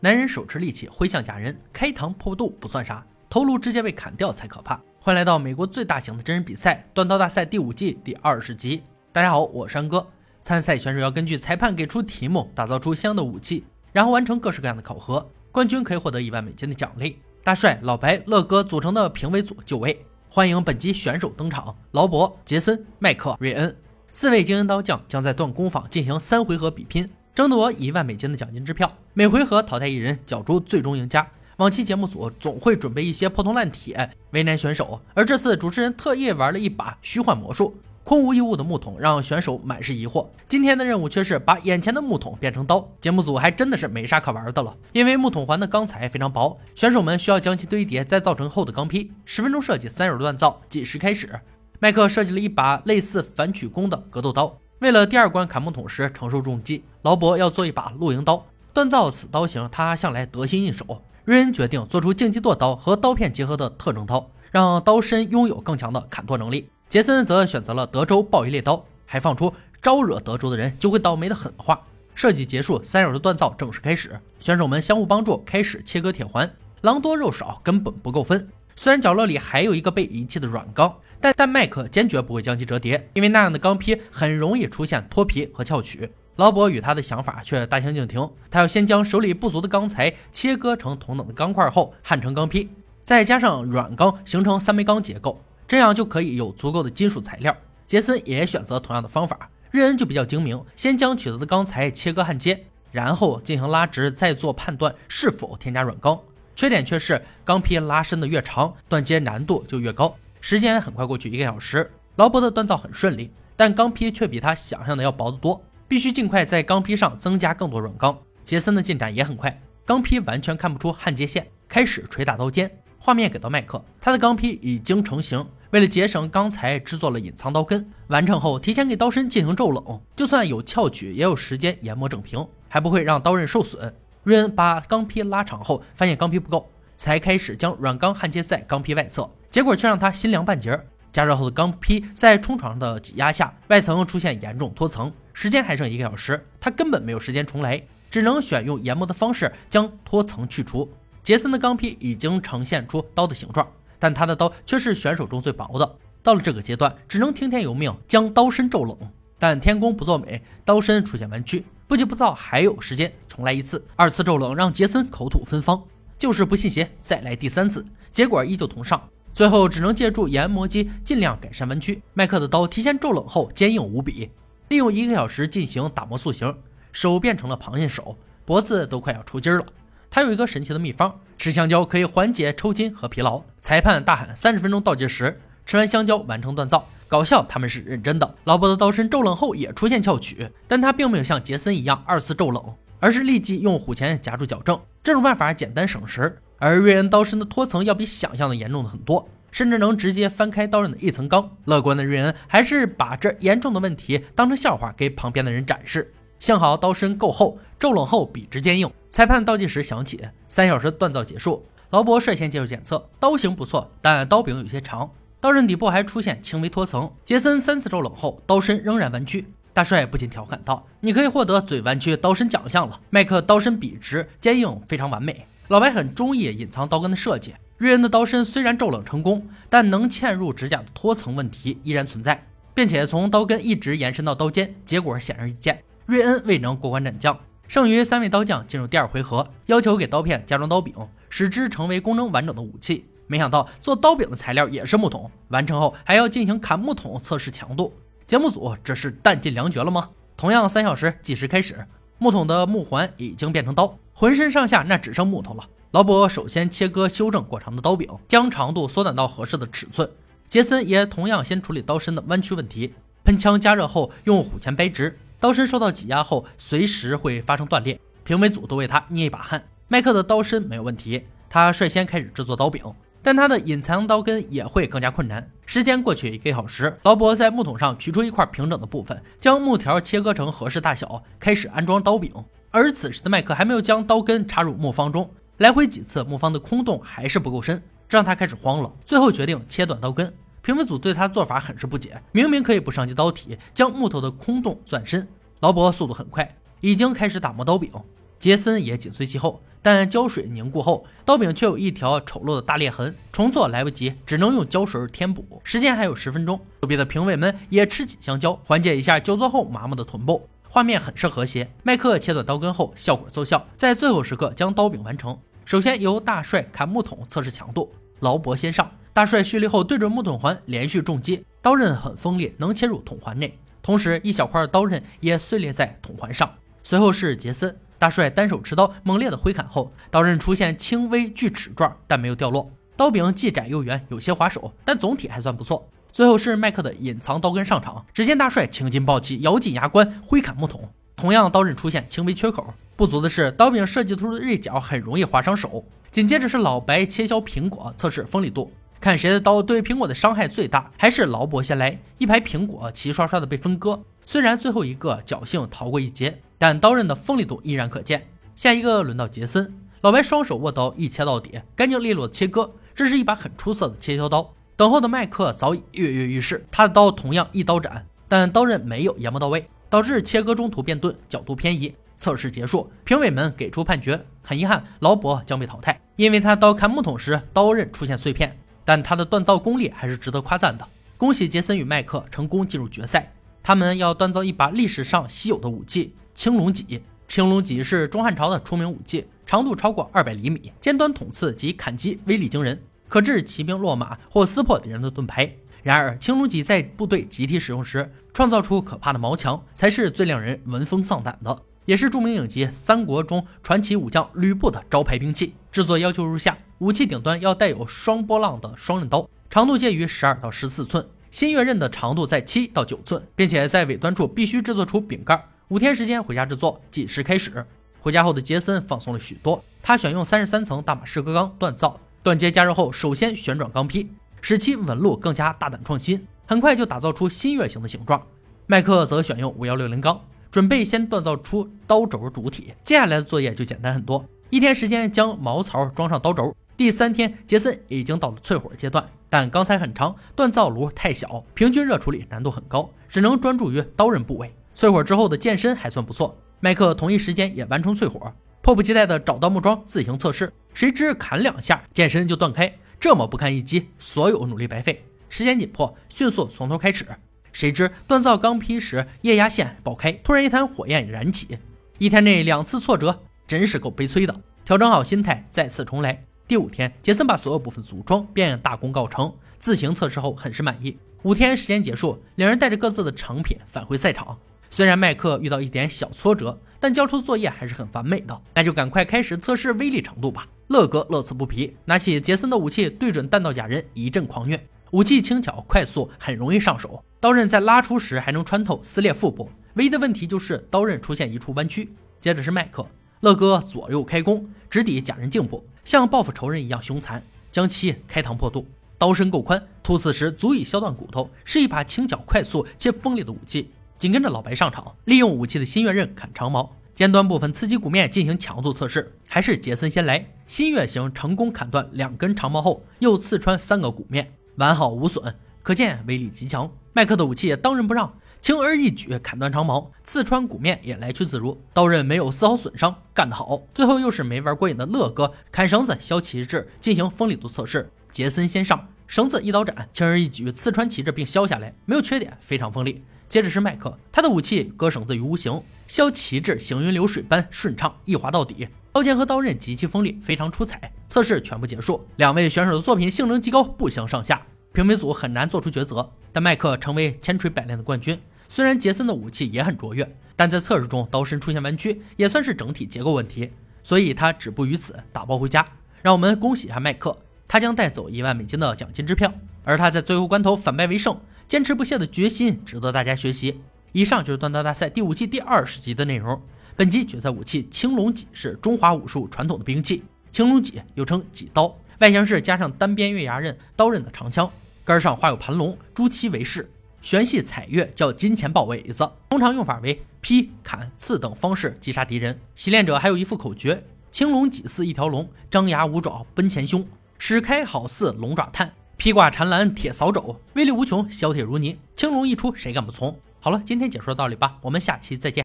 男人手持利器挥向假人，开膛破肚不算啥，头颅直接被砍掉才可怕。欢迎来到美国最大型的真人比赛——断刀大赛第五季第二十集。大家好，我是安哥。参赛选手要根据裁判给出题目，打造出相应的武器，然后完成各式各样的考核。冠军可以获得一万美金的奖励。大帅、老白、乐哥组成的评委组就位，欢迎本集选手登场：劳勃、杰森、麦克、瑞恩四位精英刀匠将在断工坊进行三回合比拼。争夺一万美金的奖金支票，每回合淘汰一人，角逐最终赢家。往期节目组总会准备一些破铜烂铁为难选手，而这次主持人特意玩了一把虚幻魔术，空无一物的木桶让选手满是疑惑。今天的任务却是把眼前的木桶变成刀，节目组还真的是没啥可玩的了。因为木桶环的钢材非常薄，选手们需要将其堆叠，再造成厚的钢坯。十分钟设计，三手锻造，计时开始。麦克设计了一把类似反曲弓的格斗刀。为了第二关砍木桶时承受重击，劳勃要做一把露营刀。锻造此刀型，他向来得心应手。瑞恩决定做出竞技剁刀和刀片结合的特征刀，让刀身拥有更强的砍剁能力。杰森则选择了德州暴鱼猎刀，还放出招惹德州的人就会倒霉的狠话。设计结束，三手的锻造正式开始。选手们相互帮助，开始切割铁环。狼多肉少，根本不够分。虽然角落里还有一个被遗弃的软钢。但但麦克坚决不会将其折叠，因为那样的钢坯很容易出现脱皮和翘曲。劳勃与他的想法却大相径庭，他要先将手里不足的钢材切割成同等的钢块后焊成钢坯，再加上软钢形成三枚钢结构，这样就可以有足够的金属材料。杰森也选择同样的方法，瑞恩就比较精明，先将取得的钢材切割焊接，然后进行拉直，再做判断是否添加软钢。缺点却是钢坯拉伸的越长，断接难度就越高。时间很快过去，一个小时，劳勃的锻造很顺利，但钢坯却比他想象的要薄得多，必须尽快在钢坯上增加更多软钢。杰森的进展也很快，钢坯完全看不出焊接线，开始捶打刀尖。画面给到麦克，他的钢坯已经成型，为了节省钢材，制作了隐藏刀根。完成后，提前给刀身进行骤冷，就算有翘曲，也有时间研磨整平，还不会让刀刃受损。瑞恩把钢坯拉长后，发现钢坯不够。才开始将软钢焊接在钢坯外侧，结果却让他心凉半截。加热后的钢坯在冲床的挤压下，外层出现严重脱层。时间还剩一个小时，他根本没有时间重来，只能选用研磨的方式将脱层去除。杰森的钢坯已经呈现出刀的形状，但他的刀却是选手中最薄的。到了这个阶段，只能听天由命，将刀身骤冷。但天公不作美，刀身出现弯曲，不急不躁，还有时间重来一次。二次骤冷让杰森口吐芬芳。就是不信邪，再来第三次，结果依旧同上，最后只能借助研磨机尽量改善弯曲。麦克的刀提前骤冷后坚硬无比，利用一个小时进行打磨塑形，手变成了螃蟹手，脖子都快要抽筋了。他有一个神奇的秘方，吃香蕉可以缓解抽筋和疲劳。裁判大喊三十分钟倒计时，吃完香蕉完成锻造，搞笑他们是认真的。劳勃的刀身骤冷后也出现翘曲，但他并没有像杰森一样二次骤冷。而是立即用虎钳夹住矫正，这种办法简单省时。而瑞恩刀身的脱层要比想象的严重的很多，甚至能直接翻开刀刃的一层钢。乐观的瑞恩还是把这严重的问题当成笑话给旁边的人展示。幸好刀身够厚，骤冷后笔直坚硬。裁判倒计时响起，三小时锻造结束。劳勃率先接受检测，刀型不错，但刀柄有些长，刀刃底部还出现轻微脱层。杰森三次骤冷后，刀身仍然弯曲。大帅不禁调侃道：“你可以获得最弯曲刀身奖项了。”麦克刀身笔直坚硬，非常完美。老白很中意隐藏刀根的设计。瑞恩的刀身虽然骤冷成功，但能嵌入指甲的脱层问题依然存在，并且从刀根一直延伸到刀尖，结果显而易见。瑞恩未能过关斩将，剩余三位刀匠进入第二回合，要求给刀片加装刀柄，使之成为功能完整的武器。没想到做刀柄的材料也是木桶，完成后还要进行砍木桶测试强度。节目组这是弹尽粮绝了吗？同样三小时计时开始，木桶的木环已经变成刀，浑身上下那只剩木头了。劳勃首先切割修正过长的刀柄，将长度缩短到合适的尺寸。杰森也同样先处理刀身的弯曲问题，喷枪加热后用虎钳掰直，刀身受到挤压后随时会发生断裂。评委组都为他捏一把汗。麦克的刀身没有问题，他率先开始制作刀柄。但他的隐藏刀根也会更加困难。时间过去一个小时，劳勃在木桶上取出一块平整的部分，将木条切割成合适大小，开始安装刀柄。而此时的麦克还没有将刀根插入木方中，来回几次，木方的空洞还是不够深，这让他开始慌了。最后决定切断刀根。评委组对他做法很是不解，明明可以不伤及刀体，将木头的空洞钻深。劳勃速度很快，已经开始打磨刀柄。杰森也紧随其后。但胶水凝固后，刀柄却有一条丑陋的大裂痕，重做来不及，只能用胶水填补。时间还有十分钟，隔壁的评委们也吃起香蕉，缓解一下久坐后麻木的臀部。画面很是和谐。麦克切断刀根后，效果奏效，在最后时刻将刀柄完成。首先由大帅砍木桶测试强度，劳勃先上。大帅蓄力后，对准木桶环连续重击，刀刃很锋利，能切入桶环内，同时一小块刀刃也碎裂在桶环上。随后是杰森。大帅单手持刀猛烈的挥砍后，刀刃出现轻微锯齿状，但没有掉落。刀柄既窄又圆，有些滑手，但总体还算不错。最后是麦克的隐藏刀根上场，只见大帅青筋暴起，咬紧牙关挥砍木桶，同样刀刃出现轻微缺口。不足的是，刀柄设计出的锐角很容易划伤手。紧接着是老白切削苹果，测试锋利度，看谁的刀对苹果的伤害最大。还是劳勃先来，一排苹果齐刷刷的被分割。虽然最后一个侥幸逃过一劫。但刀刃的锋利度依然可见。下一个轮到杰森，老白双手握刀一切到底，干净利落的切割。这是一把很出色的切削刀。等候的麦克早已跃跃欲试，他的刀同样一刀斩，但刀刃没有研磨到位，导致切割中途变钝，角度偏移。测试结束，评委们给出判决。很遗憾，劳勃将被淘汰，因为他刀砍木桶时刀刃出现碎片。但他的锻造功力还是值得夸赞的。恭喜杰森与麦克成功进入决赛，他们要锻造一把历史上稀有的武器。青龙戟，青龙戟是中汉朝的出名武器，长度超过二百厘米，尖端捅刺及砍击威力惊人，可致骑兵落马或撕破敌人的盾牌。然而，青龙戟在部队集体使用时，创造出可怕的矛墙，才是最令人闻风丧胆的，也是著名影集《三国》中传奇武将吕布的招牌兵器。制作要求如下：武器顶端要带有双波浪的双刃刀，长度介于十二到十四寸，新月刃的长度在七到九寸，并且在尾端处必须制作出柄盖。五天时间回家制作，计时开始。回家后的杰森放松了许多，他选用三十三层大马士革钢锻造，锻接加热后，首先旋转钢坯，使其纹路更加大胆创新，很快就打造出新月形的形状。麦克则选用五幺六零钢，准备先锻造出刀轴主体，接下来的作业就简单很多。一天时间将毛槽装上刀轴，第三天杰森已经到了淬火阶段，但钢材很长，锻造炉太小，平均热处理难度很高，只能专注于刀刃部位。淬火之后的剑身还算不错，麦克同一时间也完成淬火，迫不及待地找到木桩自行测试，谁知砍两下剑身就断开，这么不堪一击，所有努力白费。时间紧迫，迅速从头开始，谁知锻造钢坯时液压线爆开，突然一滩火焰燃起，一天内两次挫折，真是够悲催的。调整好心态，再次重来。第五天，杰森把所有部分组装便大功告成，自行测试后很是满意。五天时间结束，两人带着各自的成品返回赛场。虽然麦克遇到一点小挫折，但交出作业还是很完美的。那就赶快开始测试威力程度吧。乐哥乐此不疲，拿起杰森的武器对准弹道假人一阵狂虐。武器轻巧快速，很容易上手。刀刃在拉出时还能穿透撕裂腹部，唯一的问题就是刀刃出现一处弯曲。接着是麦克，乐哥左右开弓，直抵假人颈部，像报复仇人一样凶残，将其开膛破肚。刀身够宽，突刺时足以削断骨头，是一把轻巧快速且锋利的武器。紧跟着老白上场，利用武器的新月刃砍长矛，尖端部分刺激骨面进行强度测试。还是杰森先来，新月型成功砍断两根长矛后，又刺穿三个骨面，完好无损，可见威力极强。麦克的武器也当仁不让，轻而易举砍断长矛，刺穿骨面也来去自如，刀刃没有丝毫损伤，干得好。最后又是没玩过瘾的乐哥，砍绳子削旗帜进行锋利度测试。杰森先上，绳子一刀斩，轻而易举刺穿旗帜并削下来，没有缺点，非常锋利。接着是麦克，他的武器割绳子于无形，削旗帜行云流水般顺畅，一划到底。刀剑和刀刃极其锋利，非常出彩。测试全部结束，两位选手的作品性能极高，不相上下。评委组很难做出抉择，但麦克成为千锤百炼的冠军。虽然杰森的武器也很卓越，但在测试中刀身出现弯曲，也算是整体结构问题，所以他止步于此，打包回家。让我们恭喜一下麦克，他将带走一万美金的奖金支票。而他在最后关头反败为胜。坚持不懈的决心值得大家学习。以上就是锻刀大赛第五季第二十集的内容。本集决赛武器青龙戟是中华武术传统的兵器，青龙戟又称戟刀，外形是加上单边月牙刃刀刃的长枪，杆上画有盘龙，朱漆为饰，旋系彩月叫金钱豹尾子。通常用法为劈、砍、刺等方式击杀敌人。习练者还有一副口诀：青龙戟似一条龙，张牙舞爪奔前胸，使开好似龙爪探。披挂缠蓝铁扫帚，威力无穷，削铁如泥。青龙一出，谁敢不从？好了，今天解说到这里吧，我们下期再见。